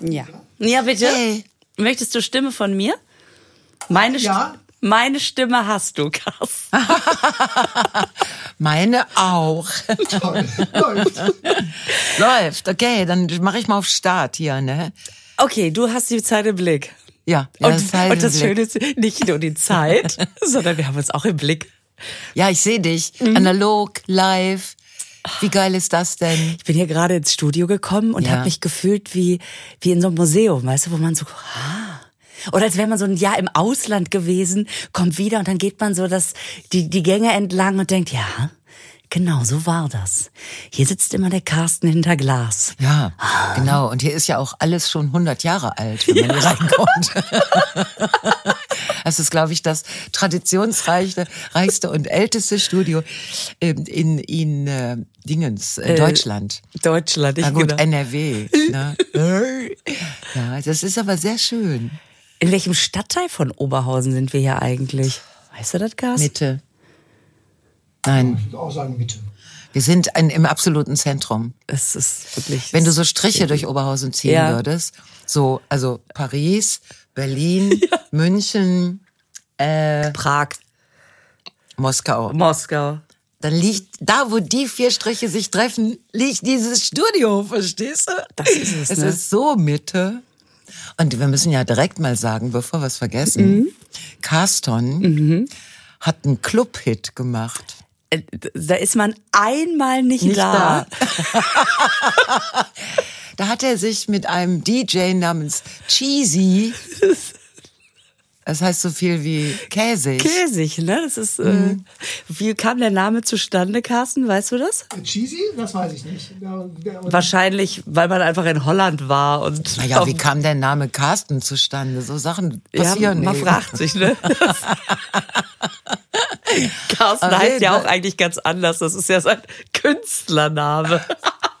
Ja. Ja, bitte. Hey. Möchtest du Stimme von mir? Meine, Ja. St meine Stimme hast du, Carsten. Meine auch. Läuft. Läuft. Okay, dann mache ich mal auf Start hier, ne? Okay, du hast die Zeit im Blick. Ja, ja Und, das, und das. Schöne ist nicht nur die Zeit, sondern wir haben uns auch im Blick. Ja, ich sehe dich. Mhm. Analog, live. Wie geil ist das denn? Ich bin hier gerade ins Studio gekommen und Ja. habe mich gefühlt wie, wie in so einem Museum, weißt du, wo man so, ah. Oder als wäre man so ein Jahr im Ausland gewesen, kommt wieder und dann geht man so das, die, die Gänge entlang und denkt, ja, genau, so war das. Hier sitzt immer der Carsten hinter Glas. Ja, genau. Und hier ist ja auch alles schon 100 Jahre alt, wenn man hier reinkommt. Das ist, glaube ich, das traditionsreichste reichste und älteste Studio ähm, in, in äh, Dingens, äh, Deutschland. Deutschland, ich Na gut, genau. NRW. Ne? ja, das ist aber sehr schön. In welchem Stadtteil von Oberhausen sind wir hier eigentlich? Weißt du das, Carsten? Mitte. Nein, Ich würde auch sagen Mitte. wir sind ein, im absoluten Zentrum. Es ist wirklich. Wenn du so Striche durch Oberhausen ziehen Ja. würdest, so, also Paris, Berlin, München, äh, Prag, Moskau. Moskau. Dann liegt, da wo die vier Striche sich treffen, liegt dieses Studio, verstehst du? Das ist es, Es ne? ist so Mitte. Und wir müssen ja direkt mal sagen, bevor wir es vergessen, Mhm. Carston hat einen Club-Hit gemacht. Äh, Da ist man einmal nicht, Nicht da. da. Da hat er sich mit einem DJ namens Cheesy, das heißt so viel wie käsig, Käsig, ne? Das ist. Mhm. Äh, wie kam der Name zustande, Carsten? Weißt du das? Cheesy? Das weiß ich nicht. Der, der, Wahrscheinlich, weil man einfach in Holland war und. Naja, wie kam der Name Carsten zustande? So Sachen ja, passieren man eben. fragt sich, ne? Carsten Auf heißt ja auch eigentlich ganz anders. Das ist ja sein Künstlername.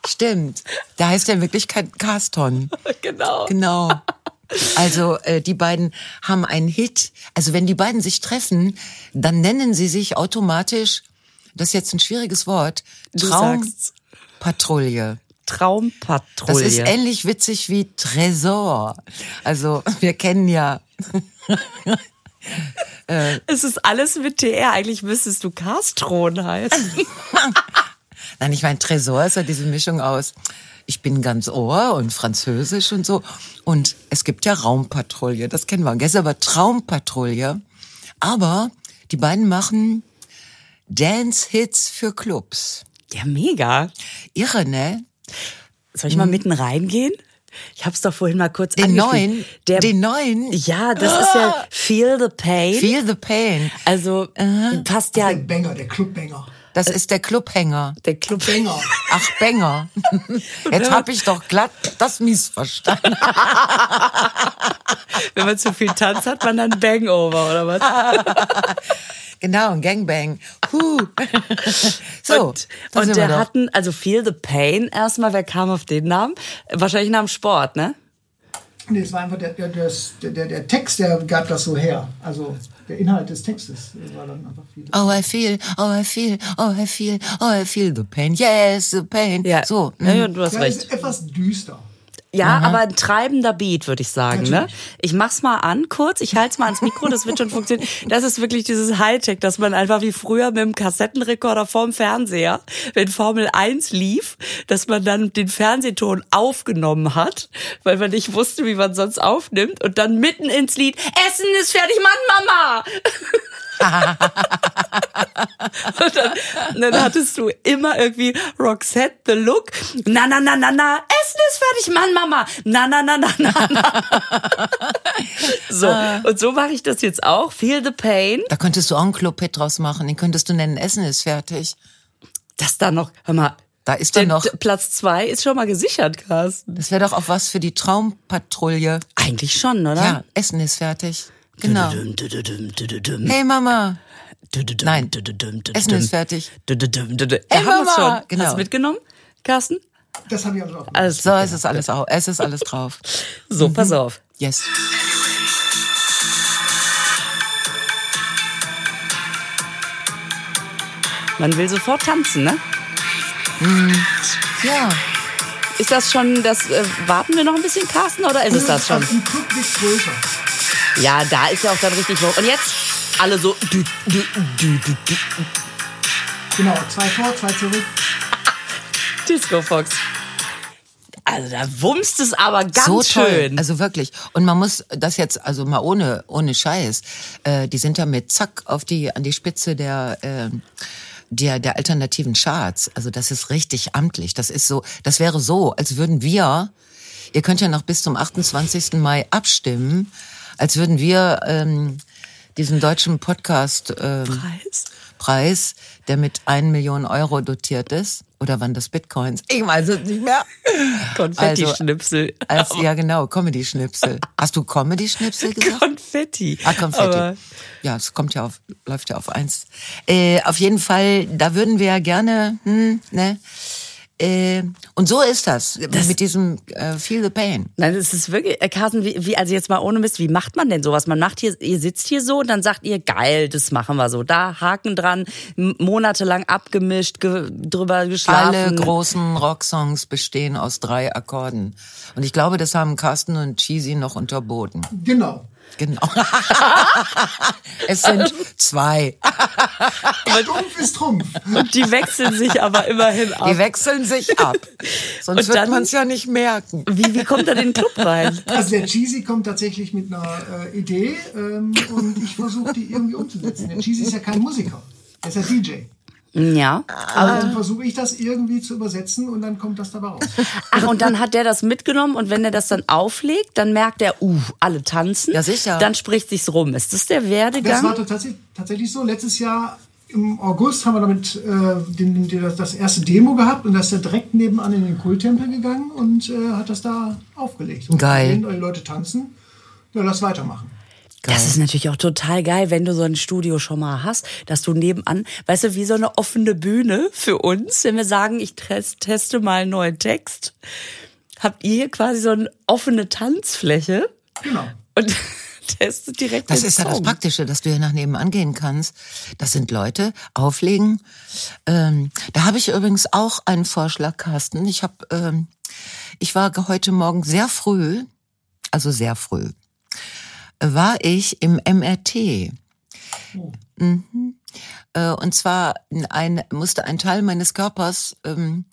Stimmt. Der heißt ja in Wirklichkeit Carston. genau. Genau. Also äh, die beiden haben einen Hit. Also wenn die beiden sich treffen, dann nennen sie sich automatisch, das ist jetzt ein schwieriges Wort, sagst's. Traumpatrouille. Das Traumpatrouille. ist ähnlich witzig wie Tresor. Also wir kennen ja, es ist alles mit TR. Eigentlich müsstest du Castron heißen. nein, ich meine Tresor ist ja diese Mischung aus, ich bin ganz Ohr und Französisch und so. Und es gibt ja Raumpatrouille, das kennen wir. Jetzt aber Traumpatrouille. Aber die beiden machen Dance-Hits für Clubs. ja, mega. Irre, ne? Soll ich mal mitten reingehen? Ich hab's doch vorhin mal kurz Den neuen? Der, Den neuen? Ja, das ist ja Feel the Pain. Feel the Pain. also passt ja der Banger, der Clubbanger. Das ist der Clubhänger. der Club. Banger. Ach, Banger. Jetzt hab ich doch glatt das missverstanden. Wenn man zu viel Tanz hat, man dann Bangover oder was? Genau, ein Gangbang. Huh. So, und und der hatten, also Feel the Pain erstmal, wer kam auf den Namen? Wahrscheinlich nach dem Sport, ne? Nee, es war einfach der, der, der, der, Text, der gab das so her. Also der Inhalt des Textes war dann einfach viel. Oh, I feel, oh, I feel, oh, I feel, oh, I feel the pain. Yes, the pain. Ja. So. ja, mm. ja, du hast Ja, recht. ist etwas düster. Ja, aber ein treibender Beat, würde ich sagen. Ne? Ich mach's mal an, kurz. Ich halte es mal ans Mikro, das wird schon funktionieren. Das ist wirklich dieses Hightech, dass man einfach wie früher mit dem Kassettenrekorder vorm Fernseher, wenn Formel 1 lief, dass man dann den Fernsehton aufgenommen hat, weil man nicht wusste, wie man sonst aufnimmt und dann mitten ins Lied, Essen ist fertig, Mann, Mama! Und, dann, und dann hattest du immer irgendwie Roxette the Look. Na, na, na, na, na, Essen ist fertig, Mann, Mama. Na, na, na, na, na, na. So, und so mache ich das jetzt auch. Feel the pain. Da könntest du auch einen Club-Hit draus machen. Den könntest du nennen, Essen ist fertig. Das da noch, hör mal. Da ist dann der- noch, Platz zwei ist schon mal gesichert, Carsten. das wäre doch auch was für die Traumpatrouille. Eigentlich schon, oder? Ja, Essen ist fertig. Genau. Hey Mama, Nein. Essen ist fertig. Dududum, dududum. Ey, Da haben wir's Mama! schon. Genau. Hast du mitgenommen, Carsten? Das habe ich also auch. Alles So, es ist alles auch, es ist alles drauf. So, pass auf. Yes. Man will sofort tanzen, ne? Ja. Ist das schon, das äh, warten wir noch ein bisschen, Carsten, oder ist es das schon? Club wird größer. Ja, da ist ja auch dann richtig hoch. Und jetzt alle so. Du, du, du, du, du. Genau, zwei vor, zwei zurück. Disco Fox. Also da wumst es aber ganz so toll. schön. Also wirklich. Und man muss das jetzt, also mal ohne, ohne Scheiß, äh, die sind damit zack auf die, an die Spitze der, äh, der, der alternativen Charts. Also das ist richtig amtlich. Das ist so, das wäre so, als würden wir, ihr könnt ja noch bis zum 28. Mai abstimmen, als würden wir ähm, diesen deutschen Podcast ähm, Preis. Preis, der mit 1 Million Euro dotiert ist, oder wann das Bitcoins? Ich weiß es nicht mehr. Konfetti-Schnipsel. Als, ja, genau, Comedy-Schnipsel. Hast du Comedy-Schnipsel gesagt? Konfetti. Ah, Konfetti. Aber ja, es kommt ja auf, läuft ja auf eins. Äh, auf jeden Fall, da würden wir ja gerne, hm, ne? Äh, und so ist das, mit diesem äh, Feel the Pain. Nein, es ist wirklich, äh, Carsten, wie, wie, also jetzt mal ohne Mist, wie macht man denn sowas? Man macht hier, ihr sitzt hier so und dann sagt ihr, geil, das machen wir so. Da Haken dran, monatelang abgemischt, ge drüber geschlafen. Alle großen Rocksongs bestehen aus drei Akkorden. Und ich glaube, das haben Carsten und Cheesy noch unterboten. Genau. Genau. es sind zwei. Trumpf ist Trumpf. Und die wechseln sich aber immerhin ab. Die wechseln sich ab. Sonst wird man es ja nicht merken. Wie, wie kommt er in den Club rein? Also der Cheesy kommt tatsächlich mit einer äh, Idee ähm, und ich versuche die irgendwie umzusetzen. Der Cheesy ist ja kein Musiker, er ist ja DJ. Ja. Aber dann versuche ich das irgendwie zu übersetzen und dann kommt das dabei raus. Ach, und dann hat der das mitgenommen und wenn er das dann auflegt, dann merkt er, uh, alle tanzen. Ja, sicher. Dann spricht sich's rum. Ist das der Das Werdegang? war tatsächlich, tatsächlich so. Letztes Jahr im August haben wir damit äh, den, den, das erste Demo gehabt und da ist er direkt nebenan in den Kulttempel gegangen und äh, hat das da aufgelegt. Und Geil. Wenn die Leute tanzen, ja, lass weitermachen. Das ist natürlich auch total geil, wenn du so ein Studio schon mal hast, dass du nebenan, weißt du, wie so eine offene Bühne für uns, wenn wir sagen, ich test, teste mal einen neuen Text, habt ihr hier quasi so eine offene Tanzfläche Genau. und testet direkt Das ist ja das. Praktische, dass du hier nach nebenan gehen kannst. Das sind Leute, auflegen. Ähm, da habe ich übrigens auch einen Vorschlag, Carsten. Ich habe, ähm, ich war heute Morgen sehr früh, also sehr früh, war ich im MRT. Mhm. Äh, Und zwar ein, musste ein Teil meines Körpers ähm,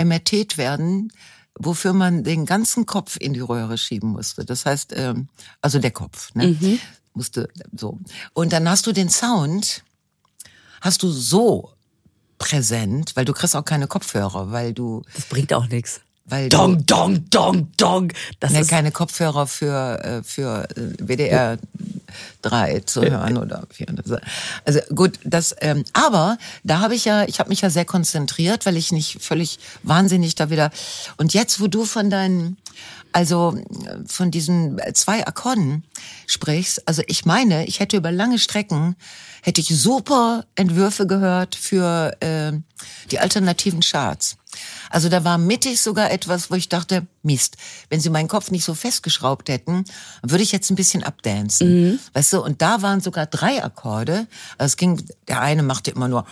MRT werden, wofür man den ganzen Kopf in die Röhre schieben musste. Das heißt, ähm, also der Kopf, ne? Musste so. Und dann hast du den Sound, hast du so präsent, weil du kriegst auch keine Kopfhörer, weil du, Das bringt auch nichts. Weil du, Dong, dong, dong, dong. Das Ne, ist keine Kopfhörer für, äh, für äh, WDR 3 zu hören oder 4. Also gut, das, ähm, aber da habe ich ja, ich habe mich ja sehr konzentriert, weil ich nicht völlig wahnsinnig da wieder. Und jetzt, wo du von deinen, also von diesen zwei Akkorden sprichst, also ich meine, ich hätte über lange Strecken hätte ich super Entwürfe gehört für äh, die alternativen Charts. Also da war mittig sogar etwas, wo ich dachte, Mist, wenn sie meinen Kopf nicht so festgeschraubt hätten, würde ich jetzt ein bisschen abdancen. Weißt du, und da waren sogar drei Akkorde. Also es ging, der eine machte immer nur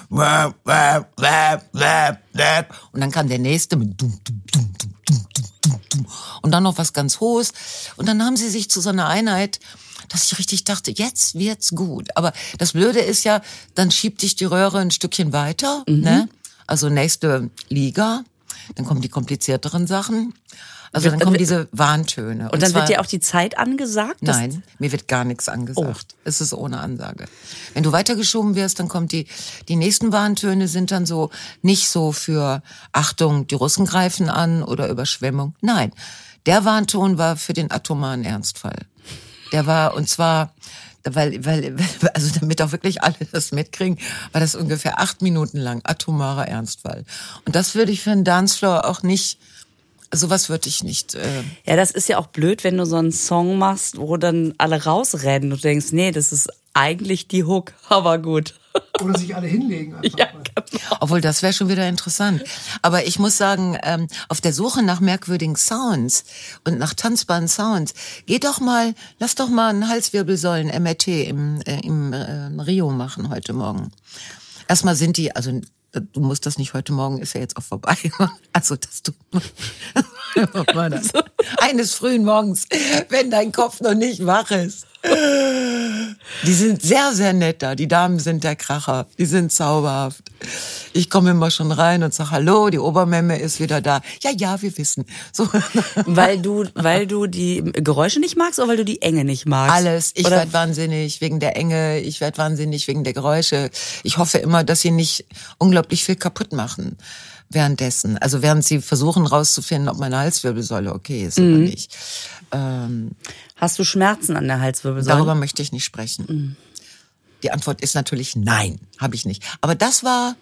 und dann kam der nächste mit dum, dum, dum, dum, dum, dum, dum, dum. und dann noch was ganz Hohes. Und dann haben sie sich zu so einer Einheit dass ich richtig dachte, jetzt wird's gut. Aber das Blöde ist ja, dann schiebt dich die Röhre ein Stückchen weiter, ne? Also nächste Liga, dann kommen die komplizierteren Sachen. Also dann kommen diese Warntöne. und dann zwar- wird dir auch die Zeit angesagt? Nein, mir wird gar nichts angesagt. Es ist ohne Ansage. Wenn du weitergeschoben wirst, dann kommt die, die nächsten Warntöne sind dann so, nicht so für Achtung, die Russen greifen an oder Überschwemmung. Nein. Der Warnton war für den atomaren Ernstfall. Der war, und zwar, weil, weil, also damit auch wirklich alle das mitkriegen, war das ungefähr acht Minuten lang atomarer Ernstfall. Und das würde ich für einen Dancefloor auch nicht, sowas würde ich nicht, äh, Ja, das ist ja auch blöd, wenn du so einen Song machst, wo dann alle rausrennen und du denkst, nee, das ist eigentlich die Hook, aber gut. Oder sich alle hinlegen. Einfach. Ja, genau. Obwohl, das wäre schon wieder interessant. Aber ich muss sagen, ähm, auf der Suche nach merkwürdigen Sounds und nach tanzbaren Sounds, geh doch mal, lass doch mal einen Halswirbelsäulen-MRT im, äh, im äh, Rio machen heute Morgen. Erstmal sind die, also du musst das nicht heute Morgen, ist ja jetzt auch vorbei. Also, dass du Eines frühen Morgens, wenn dein Kopf noch nicht wach ist. Die sind sehr, sehr nett da. Die Damen sind der Kracher. Die sind zauberhaft. Ich komme immer schon rein und sage Hallo, die Obermemme ist wieder da. Ja, ja, wir wissen. So. Weil du, weil du die Geräusche nicht magst oder weil du die Enge nicht magst? Alles. Ich werde wahnsinnig wegen der Enge. Ich werde wahnsinnig wegen der Geräusche. Ich hoffe immer, dass sie nicht unglaublich viel kaputt machen währenddessen. Also während sie versuchen rauszufinden, ob meine Halswirbelsäule okay ist Mhm. oder nicht. Ähm, Hast du Schmerzen an der Halswirbelsäule? Darüber möchte ich nicht sprechen. Die Antwort ist natürlich nein, habe ich nicht. Aber das war,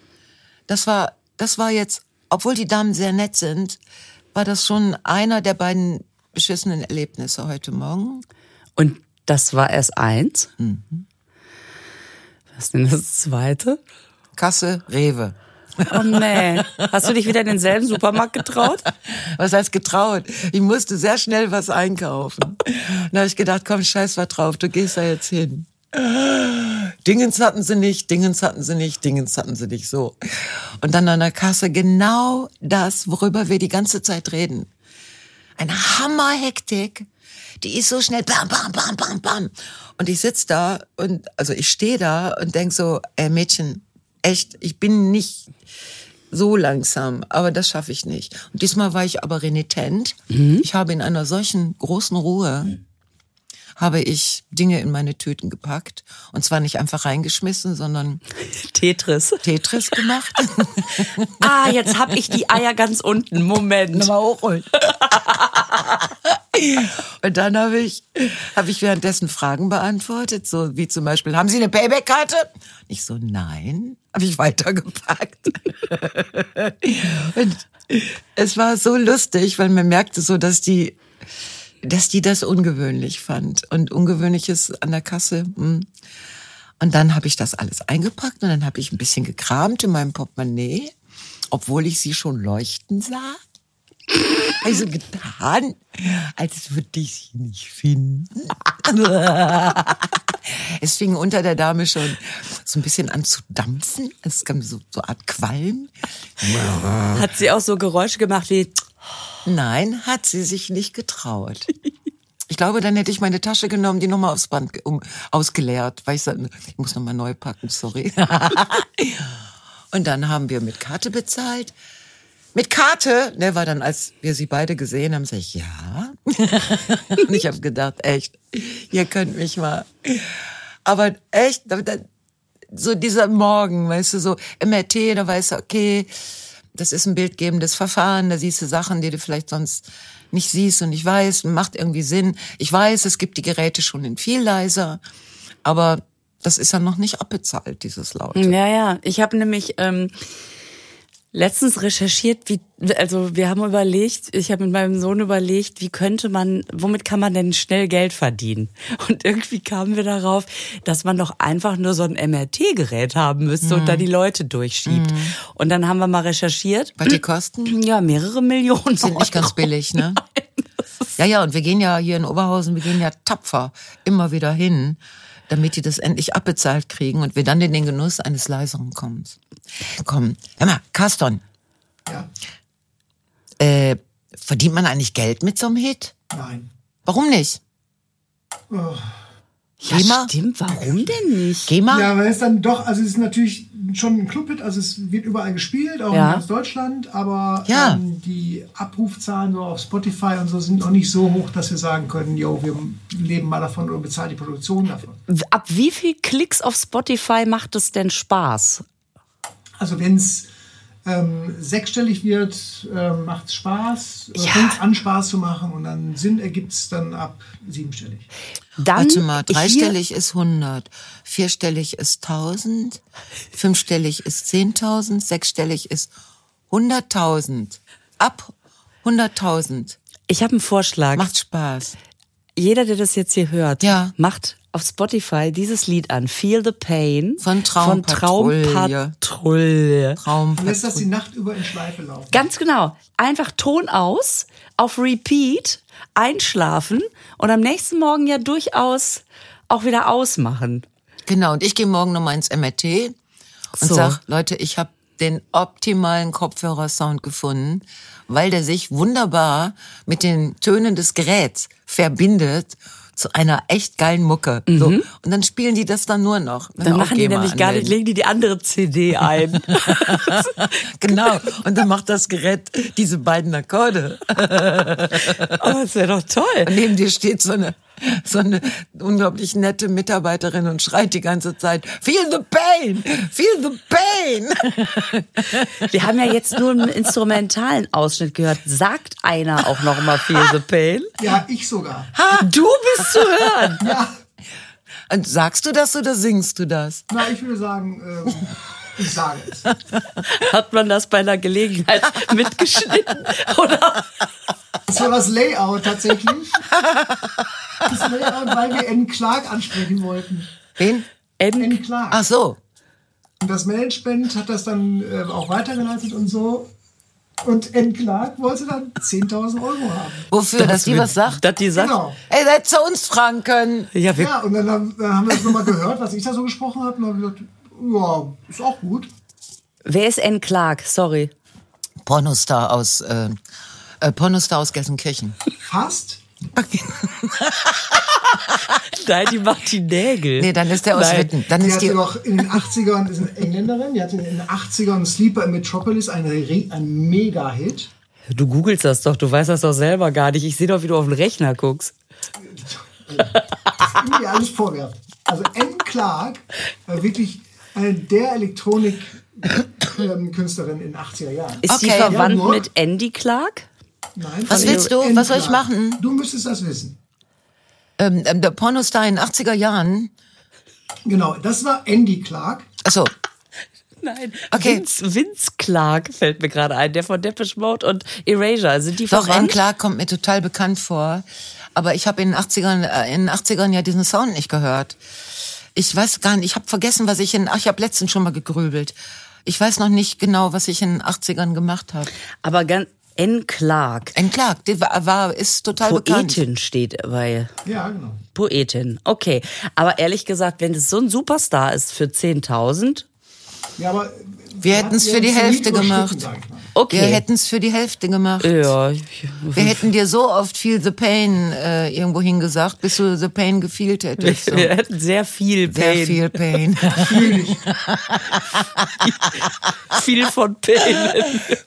das war, das war jetzt, obwohl die Damen sehr nett sind, war das schon einer der beiden beschissenen Erlebnisse heute Morgen. Und das war erst eins. Mhm. Was ist denn das zweite? Kasse, Rewe. Oh nee. Hast du dich wieder in denselben Supermarkt getraut? Was heißt getraut? Ich musste sehr schnell was einkaufen. Da habe ich gedacht, komm, scheiß was drauf, du gehst da jetzt hin. Dingens hatten sie nicht, Dingens hatten sie nicht, Dingens hatten sie nicht, so. Und dann an der Kasse genau das, worüber wir die ganze Zeit reden. Eine Hammerhektik. Die ist so schnell, bam, bam, bam, bam, bam. Und ich sitz da und, also ich stehe da und denk so, ey Mädchen, echt, ich bin nicht so langsam, aber das schaffe ich nicht. Und diesmal war ich aber renitent. Ich habe in einer solchen großen Ruhe habe ich Dinge in meine Tüten gepackt und zwar nicht einfach reingeschmissen, sondern Tetris. Tetris gemacht. Ah, jetzt hab ich die Eier ganz unten. Moment. Nochmal hochholen. Und dann habe ich, habe ich währenddessen Fragen beantwortet, so wie zum Beispiel, haben Sie eine Payback-Karte? Ich so, nein. Habe ich weitergepackt. Und es war so lustig, weil man merkte so, dass die, dass die das ungewöhnlich fand. Und ungewöhnliches an der Kasse. hm. Und dann habe ich das alles eingepackt und dann habe ich ein bisschen gekramt in meinem Portemonnaie, obwohl ich sie schon leuchten sah. Also getan, als würde ich sie nicht finden. Es fing unter der Dame schon so ein bisschen an zu dampfen. Es kam so, so eine Art Qualm. Hat sie auch so Geräusche gemacht wie Nein, hat sie sich nicht getraut. Ich glaube, dann hätte ich meine Tasche genommen, die nochmal aufs Band um, ausgeleert, weil ich sagte, ich muss nochmal neu packen, sorry. Und dann haben wir mit Karte bezahlt. Mit Karte, ne, war dann, als wir sie beide gesehen haben, sag ich, ja. Und ich habe gedacht, echt, ihr könnt mich mal. Aber echt, so dieser Morgen, weißt du, so MRT, da weißt du, okay, das ist ein bildgebendes Verfahren, da siehst du Sachen, die du vielleicht sonst nicht siehst und ich weiß, macht irgendwie Sinn. Ich weiß, es gibt die Geräte schon in viel leiser, aber das ist ja noch nicht abbezahlt, dieses Laute. Ja, ja. Ich habe nämlich ähm, letztens recherchiert, wie, also wir haben überlegt, ich habe mit meinem Sohn überlegt, wie könnte man, womit kann man denn schnell Geld verdienen? Und irgendwie kamen wir darauf, dass man doch einfach nur so ein MRT-Gerät haben müsste und da die Leute durchschiebt. Und dann haben wir mal recherchiert. Was die kosten? Ja, mehrere Millionen. Sind nicht ganz Euro. billig, ne? Ja, ja, und wir gehen ja hier in Oberhausen, wir gehen ja tapfer immer wieder hin, damit die das endlich abbezahlt kriegen und wir dann in den Genuss eines leiseren kommen. Komm, hör mal, Carston, Ja, äh, verdient man eigentlich Geld mit so einem Hit? nein. Warum nicht? Ja, GEMA? stimmt. Warum denn nicht? GEMA? Ja, weil es dann doch, also es ist natürlich schon ein Clubhit, also es wird überall gespielt, auch Ja. in ganz Deutschland, aber Ja. ähm, die Abrufzahlen so auf Spotify und so sind noch nicht so hoch, dass wir sagen können, yo, wir leben mal davon oder bezahlen die Produktion davon. Ab wie viel Klicks auf Spotify macht es denn Spaß? Also wenn es ähm, sechsstellig wird, ähm, macht es Spaß, Ja. ja. fängt es an Spaß zu machen und dann Sinn ergibt es dann ab siebenstellig. Dann Warte mal, dreistellig ist 100, vierstellig ist 1000, fünfstellig ist 10.000, sechsstellig ist 100.000. Ab 100.000. Ich habe einen Vorschlag. Macht Spaß. Jeder, der das jetzt hier hört, Ja. macht auf Spotify dieses Lied an. Feel the Pain Von Von Traumpatrouille. Traumpatrouille. Lässt das die Nacht über in Schleife laufen. Ganz genau. Einfach Ton aus, auf Repeat, einschlafen und am nächsten Morgen ja durchaus auch wieder ausmachen. Genau, und ich gehe morgen nochmal ins MRT und So. sag, Leute, ich habe den optimalen Kopfhörersound gefunden, weil der sich wunderbar mit den Tönen des Geräts verbindet zu einer echt geilen Mucke. So. Und dann spielen die das dann nur noch. Dann machen die nämlich gar nicht, legen die die andere CD ein. genau. Und dann macht das Gerät diese beiden Akkorde. oh, das wäre doch toll. Und neben dir steht so eine, so eine unglaublich nette Mitarbeiterin und schreit die ganze Zeit, feel the pain, feel the pain. Wir haben ja jetzt nur einen instrumentalen Ausschnitt gehört. Sagt einer auch noch mal feel the pain? Ja, ich sogar. Du bist zu hören. Ja, Und sagst du das oder singst du das? na, ich würde sagen, ähm, ich sage es. Hat man das bei einer Gelegenheit mitgeschnitten? Oder? Das war das Layout tatsächlich. Das Layout, weil wir N. Clark ansprechen wollten. Wen? N N. Clark. Ach so. Und das Management hat das dann äh, auch weitergeleitet und so. Und N. Clark wollte dann 10.000 Euro haben. Wofür, dass die was sagt? Dass die sagt, Genau. Ey, da hättest du uns fragen können. ja, wir, Ja, und dann haben, dann haben wir das nochmal gehört, was ich da so gesprochen habe. Und dann haben wir gesagt, ja, ist auch gut. wer ist N. Clark? Sorry. Pornostar aus, äh, äh, Pornostar aus Gelsenkirchen. Fast. Nein, die macht die Nägel. Nee, dann ist der aus Nein. Witten. Dann Die ist hatte die, noch in den 80ern, ist eine Engländerin, die hatte in den 80ern Sleeper in Metropolis, ein, Re- ein Mega-Hit. Du googelst das doch, du weißt das doch selber gar nicht. Ich sehe doch, wie du auf den Rechner guckst. Irgendwie alles vorwärts. Also N. Clark war wirklich eine der Elektronik-Künstlerin in den 80er Jahren. Ist Okay. sie verwandt Ja, mit Andy Clark? Nein, Was von willst du? N. Was soll ich Clark. machen? Du müsstest das wissen. ähm, ähm, der Pornostar in den 80er Jahren. Genau, das war Andy Clark. Achso, Nein. Okay. Vince, Vince Clark fällt mir gerade ein, der von Depeche Mode und Erasure. Sind die doch, verwandt? Clark kommt mir total bekannt vor. Aber ich habe in den 80ern, äh, in den 80ern ja diesen Sound nicht gehört. Ich weiß gar nicht, ich habe vergessen, was ich in, ach, ich habe letztens schon mal gegrübelt. Ich weiß noch nicht genau, was ich in den 80ern gemacht habe. Aber ganz N. Clark. N. Clark, die war, war ist total bekannt. Poetin steht bei Ja, genau. Poetin. Okay. Aber ehrlich gesagt, wenn es so ein Superstar ist für 10.000, Ja, aber Wir hätten's für die Hälfte gemacht. Okay. Wir hätten es für die Hälfte gemacht. ja, Wir hätten dir so oft Feel the Pain äh, irgendwo hingesagt, bis du The Pain gefühlt hättest. So. wir hätten sehr viel Sehr Pain. viel Pain. viel von Pain.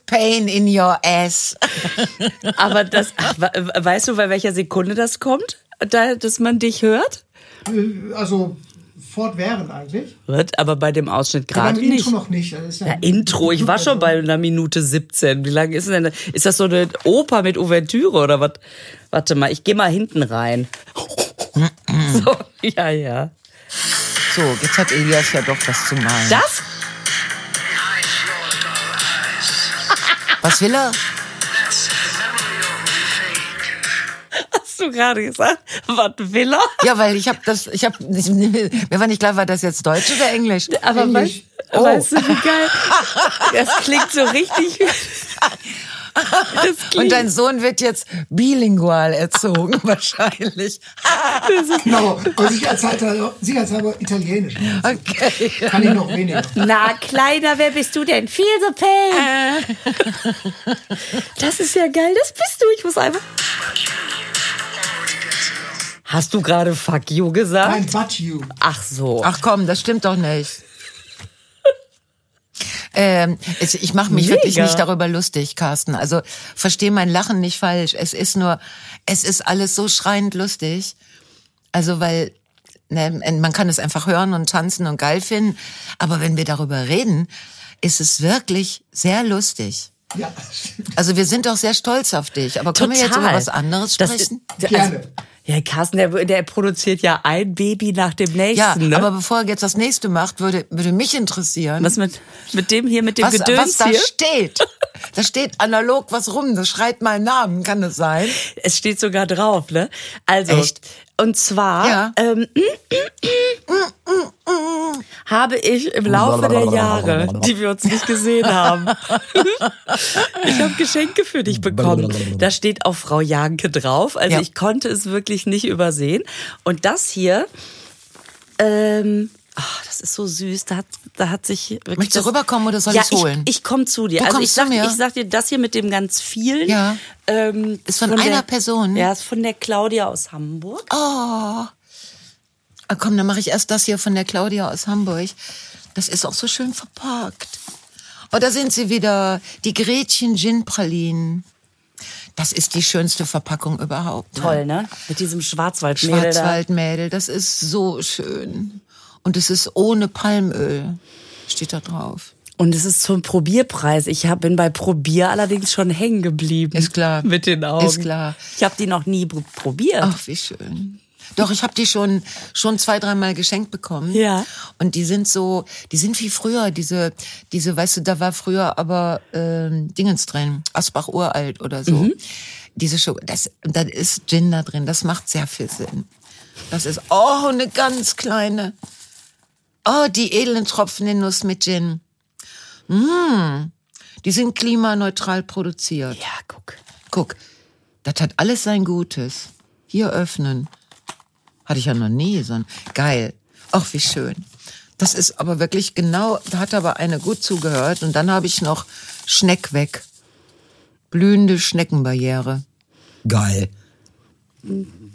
Pain in your ass. Aber das, we- weißt du, bei welcher Sekunde das kommt, da, dass man dich hört? Äh, Also fortwährend eigentlich. Wird aber bei dem Ausschnitt gerade Intro nicht. noch nicht. Das ja, Ja, Intro, ich war schon bei einer Minute 17. Wie lange ist denn Ist das so eine Oper mit Ouvertüre oder was? Warte mal, ich gehe mal hinten rein. so, ja, ja. So, jetzt hat Elias ja doch was zu malen. Das? Was will er? Du gerade gesagt? Was will er? Ja, weil ich habe das, ich habe, mir war nicht klar, war das jetzt Deutsch oder Englisch? Aber weißt, Englisch. Oh. weißt du, wie geil? Das klingt so richtig. Und dein Sohn wird jetzt bilingual erzogen, wahrscheinlich. Genau, aber sicherheitshalber, sicherheitshalber italienisch. Okay. Kann ich noch weniger. Na, Kleiner, wer bist du denn? Feel the pain. Das ist ja geil, das bist du. Ich muss einfach. Hast du gerade fuck you gesagt? Nein, but you. Ach so. Ach komm, das stimmt doch nicht. Ähm, es- ich mache mich Mega. wirklich nicht darüber lustig, Carsten. Also verstehe mein Lachen nicht falsch. Es ist nur, es ist alles so schreiend lustig. Also weil ne, man kann es einfach hören und tanzen und geil finden. Aber wenn wir darüber reden, ist es wirklich sehr lustig. Ja, Also wir sind doch sehr stolz auf dich. Aber können wir jetzt über was anderes Das sprechen? ist- Gerne. Ja, Carsten, der, der produziert ja ein Baby nach dem nächsten. ja, ne? aber bevor er jetzt das nächste macht, würde, würde mich interessieren. was mit, mit dem hier, mit dem was, Gedöns was da hier? steht. Da steht analog was rum. Das schreit mal Namen, kann das sein? Es steht sogar drauf, ne? Also, Echt? und zwar Ja. ähm, habe ich im Laufe der Jahre, die wir uns nicht gesehen haben, ich habe Geschenke für dich bekommen. Da steht auch Frau Janke drauf. Also Ja. ich konnte es wirklich nicht übersehen. Und das hier ähm, Ach, das ist so süß. Da hat, da hat sich wirklich. Möchtest du rüberkommen oder soll ja, ich's holen? Ich, ich komme zu dir. Wo also ich du sag, ich sag dir, das hier mit dem ganz vielen. Ja. Ähm, Ist von einer der, Person? Ja, ist von der Claudia aus Hamburg. Oh. Ah, komm, dann mache ich erst das hier von der Claudia aus Hamburg. Das ist auch so schön verpackt. Oh, da sind sie wieder. Die Gretchen Gin Pralinen. Das ist die schönste Verpackung überhaupt. ne? Toll, ne? Mit diesem Schwarzwaldmädel da. Schwarzwaldmädel, das ist so schön. Und es ist ohne Palmöl. Steht da drauf. Und es ist zum Probierpreis. Ich hab, bin bei Probier allerdings schon hängen geblieben. Ist klar. Mit den Augen. Ist klar. Ich habe die noch nie pr- probiert. Ach, wie schön. Doch, ich habe die schon schon zwei, dreimal geschenkt bekommen. Ja. Und die sind so, die sind wie früher, diese, diese, weißt du, da war früher aber ähm, Dingens drin, Asbach uralt oder so. Mhm. Diese Show, das, da ist Gin da drin, das macht sehr viel Sinn. Das ist, oh, eine ganz kleine. Oh, die edlen Tropfen in Nuss mit Gin. Mm, die sind klimaneutral produziert. Ja, guck. Guck, das hat alles sein Gutes. Hier öffnen. Hatte ich ja noch nie so ein. Geil. Ach, wie schön. Das ist aber wirklich genau, da hat aber eine gut zugehört. Und dann habe ich noch Schneck weg. Blühende Schneckenbarriere. Geil.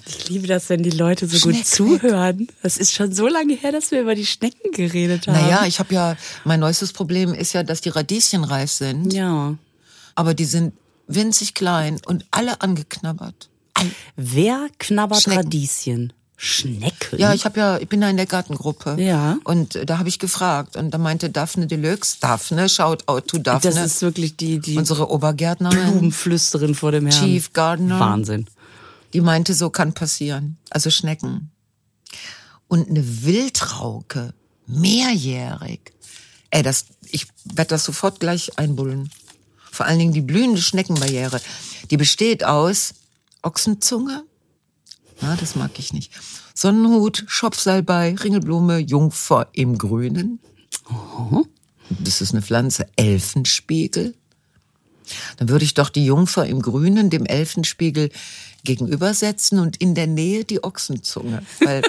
Ich liebe das, wenn die Leute so gut Schneck zuhören. Das ist schon so lange her, dass wir über die Schnecken geredet haben. Naja, ich habe ja, mein neuestes Problem ist ja, dass die Radieschen reif sind. Ja. Aber die sind winzig klein und alle angeknabbert. Wer knabbert Schnecken. Radieschen? Schnecken? Ja, ich habe ja, ich bin da in der Gartengruppe. Ja. Und äh, da habe ich gefragt und da meinte Daphne Deluxe, Daphne, shout out to Daphne, das ist wirklich die, die unsere Obergärtnerin, Blumenflüsterin vor dem Herrn. Chief Gardener. Wahnsinn. die meinte, so kann passieren. Also Schnecken. Und eine Wildrauke, mehrjährig. Ey, das, ich werde das sofort gleich einbullen. Vor allen Dingen die blühende Schneckenbarriere. Die besteht aus Ochsenzunge. Na, das mag ich nicht. Sonnenhut, Schopfsalbei, Ringelblume, Jungfer im Grünen. Das ist eine Pflanze. Elfenspiegel. Dann würde ich doch die Jungfer im Grünen dem Elfenspiegel gegenübersetzen und in der Nähe die Ochsenzunge. Weil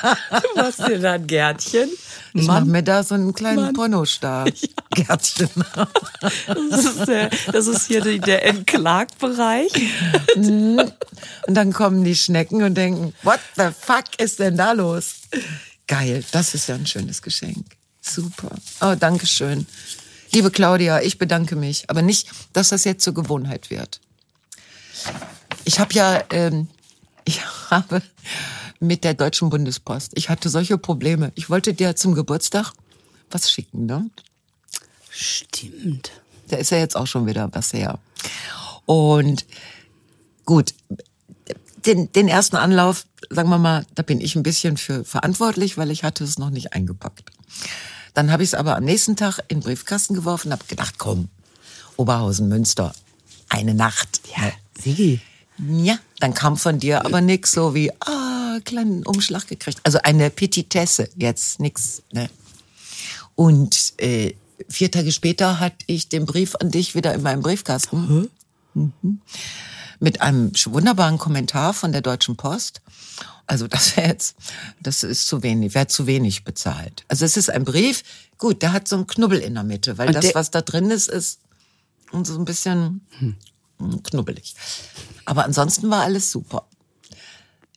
Du hast dir da ein Gärtchen. Ich mache mir da so einen kleinen Pornostar. Gärtchen. Das ist, der, das ist hier die, der Entklagbereich. Und dann kommen die Schnecken und denken, what the fuck ist denn da los? Geil, das ist ja ein schönes Geschenk. Super. Oh, danke schön. Liebe Claudia, ich bedanke mich. Aber nicht, dass das jetzt zur Gewohnheit wird. Ich habe ja, ähm, ich habe mit der Deutschen Bundespost, ich hatte solche Probleme. Ich wollte dir zum Geburtstag was schicken, ne? Stimmt. Da ist ja jetzt auch schon wieder was her. Und gut, den, den ersten Anlauf, sagen wir mal, da bin ich ein bisschen für verantwortlich, weil ich hatte es noch nicht eingepackt. Dann habe ich es aber am nächsten Tag in den Briefkasten geworfen und habe gedacht, komm, Oberhausen, Münster, eine Nacht. Ja, Sigi. ja, dann kam von dir aber nix so wie, ah, kleinen Umschlag gekriegt. Also eine Petitesse, jetzt nix, ne? Und äh, vier Tage später hatte ich den Brief an dich wieder in meinem Briefkasten. Mhm. Mit einem wunderbaren Kommentar von der Deutschen Post. Also das wäre jetzt, das ist zu wenig, wäre zu wenig bezahlt. Also es ist ein Brief, gut, der hat so einen Knubbel in der Mitte, weil Und das, was da drin ist, ist so ein bisschen hm, knubbelig. Aber ansonsten war alles super.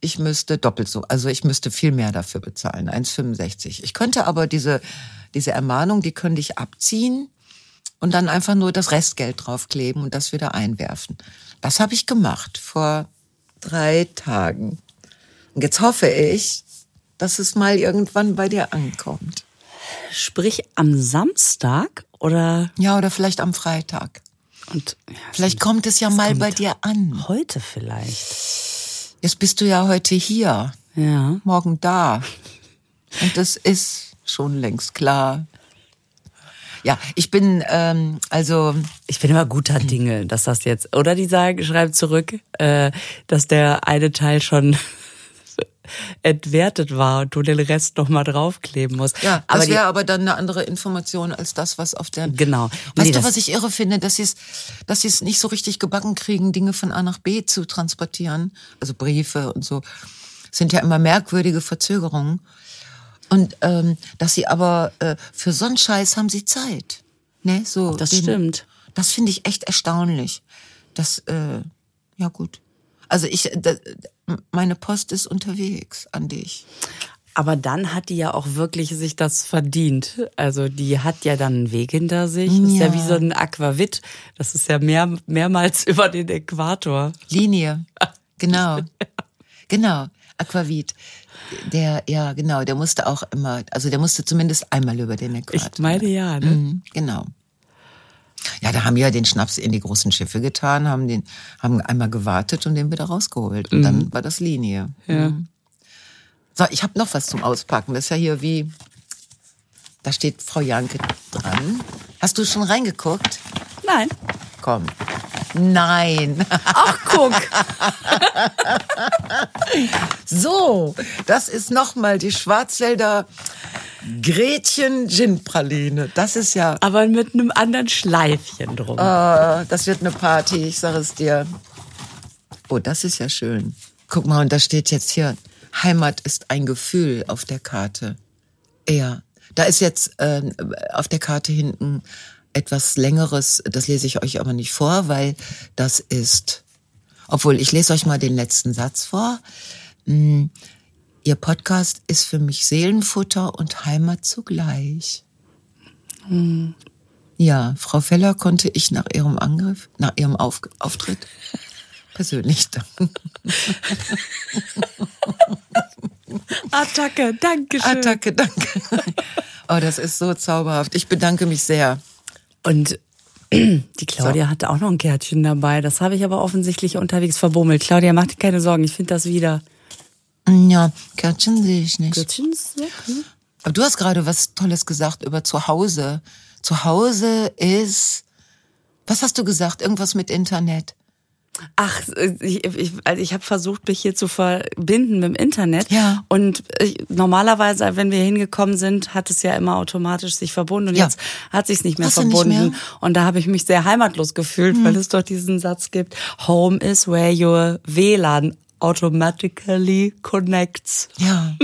Ich müsste doppelt so, also ich müsste viel mehr dafür bezahlen, 1,65. Ich könnte aber diese, diese Ermahnung, die könnte ich abziehen und dann einfach nur das Restgeld draufkleben und das wieder einwerfen. Das habe ich gemacht vor drei Tagen. Und jetzt hoffe ich, dass es mal irgendwann bei dir ankommt. Sprich am Samstag oder Ja, oder vielleicht am Freitag. und ja, Vielleicht kommt es ja mal bei dir an. heute vielleicht. Jetzt bist du ja heute hier, Ja. morgen da. Und das ist schon längst klar. Ja, ich bin, ähm, also, Ich bin immer guter Dinge, dass das jetzt, oder die sagen, schreibt zurück, äh, dass der eine Teil schon entwertet war und du den Rest noch mal draufkleben musst. ja, aber das wäre aber dann eine andere Information als das, was auf der. Genau. Weißt Nee, du, was ich irre finde, dass sie es, dass sie es nicht so richtig gebacken kriegen, Dinge von A nach B zu transportieren, also Briefe und so, sind ja immer merkwürdige Verzögerungen. Und ähm, dass sie aber äh, für so einen Scheiß haben sie Zeit. Ne, so Das den- stimmt. Das finde ich echt erstaunlich. Das, äh, ja gut. Also ich, da, meine Post ist unterwegs an dich. Aber dann hat die ja auch wirklich sich das verdient. Also die hat ja dann einen Weg hinter sich. Das ist ja Ja. wie so ein Aquavit. Das ist ja mehr, mehrmals über den Äquator. Linie. Genau. Genau. Aquavit. Der, ja, genau, der musste auch immer, also der musste zumindest einmal über den Äquator. Ich meine ja, ne? Mhm, genau. Ja, da haben ja den Schnaps in die großen Schiffe getan, haben den, haben einmal gewartet und den wieder rausgeholt. Und dann war das Linie. Ja. Mhm. So, ich habe noch was zum Auspacken. Das ist ja hier wie, da steht Frau Janke dran. Hast du schon reingeguckt? Nein. Komm. Nein. Ach, guck. So, das ist nochmal die Schwarzwälder Gretchen Gin Praline. Das ist ja, Aber mit einem anderen Schleifchen drum. äh, das wird eine Party, ich sage es dir. Oh, das ist ja schön. Guck mal, und da steht jetzt hier, Heimat ist ein Gefühl auf der Karte. Ja, da ist jetzt ähm, auf der Karte hinten etwas längeres, das lese ich euch aber nicht vor, weil das ist, obwohl ich lese euch mal den letzten Satz vor. Mm, Ihr Podcast ist für mich Seelenfutter und Heimat zugleich. Ja, Frau Feller konnte ich nach ihrem Angriff, nach ihrem Auf Auftritt persönlich danken. Attacke, danke schön. Attacke, danke. Oh, das ist so zauberhaft. Ich bedanke mich sehr. Und die Claudia hatte auch noch ein Kärtchen dabei. Das habe ich aber offensichtlich unterwegs verbummelt. Claudia, mach dir keine Sorgen, ich finde das wieder. Ja, Kärtchen sehe ich nicht. Kärtchen? Aber du hast gerade was Tolles gesagt über zu Hause. Zu Hause ist, was hast du gesagt? Irgendwas mit Internet. Ach, ich, ich, also ich habe versucht, mich hier zu verbinden mit dem Internet. Ja. Und ich, normalerweise, wenn wir hingekommen sind, hat es ja immer automatisch sich verbunden. Und Ja. jetzt hat sich nicht mehr Hast du nicht verbunden. mehr? Hm. Und da habe ich mich sehr heimatlos gefühlt, weil es doch diesen Satz gibt: Home is where your WLAN automatically connects. Ja.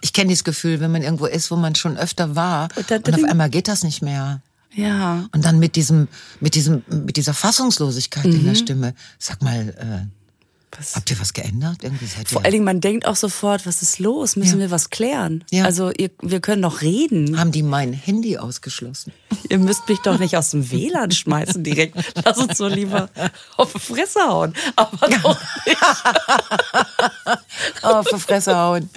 Ich kenne dieses Gefühl, wenn man irgendwo ist, wo man schon öfter war Und und auf einmal geht das nicht mehr. Ja. Und dann mit diesem, mit diesem, mit dieser Fassungslosigkeit in der Stimme. Sag mal, äh, Was? habt ihr was geändert? Irgendwie seid. Vor allen Dingen, man denkt auch sofort, was ist los? Müssen Ja. wir was klären? Ja. Also ihr, wir können doch reden. haben die mein Handy ausgeschlossen? Ihr müsst mich doch nicht aus dem WLAN schmeißen direkt. Lass uns so lieber auf die Fresse hauen. Aber doch nicht. Oh, für Fresse hauen.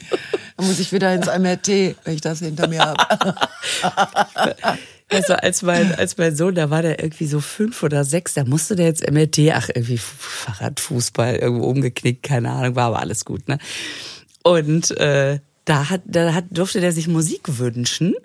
Dann muss ich wieder ins MRT, wenn ich das hinter mir habe. Also als mein, als mein Sohn, da war der irgendwie so fünf oder sechs, da musste der jetzt MRT, ach irgendwie Fahrradfußball, irgendwo umgeknickt, keine Ahnung, war aber alles gut, ne? Und äh, da hat, da hat, durfte der sich Musik wünschen.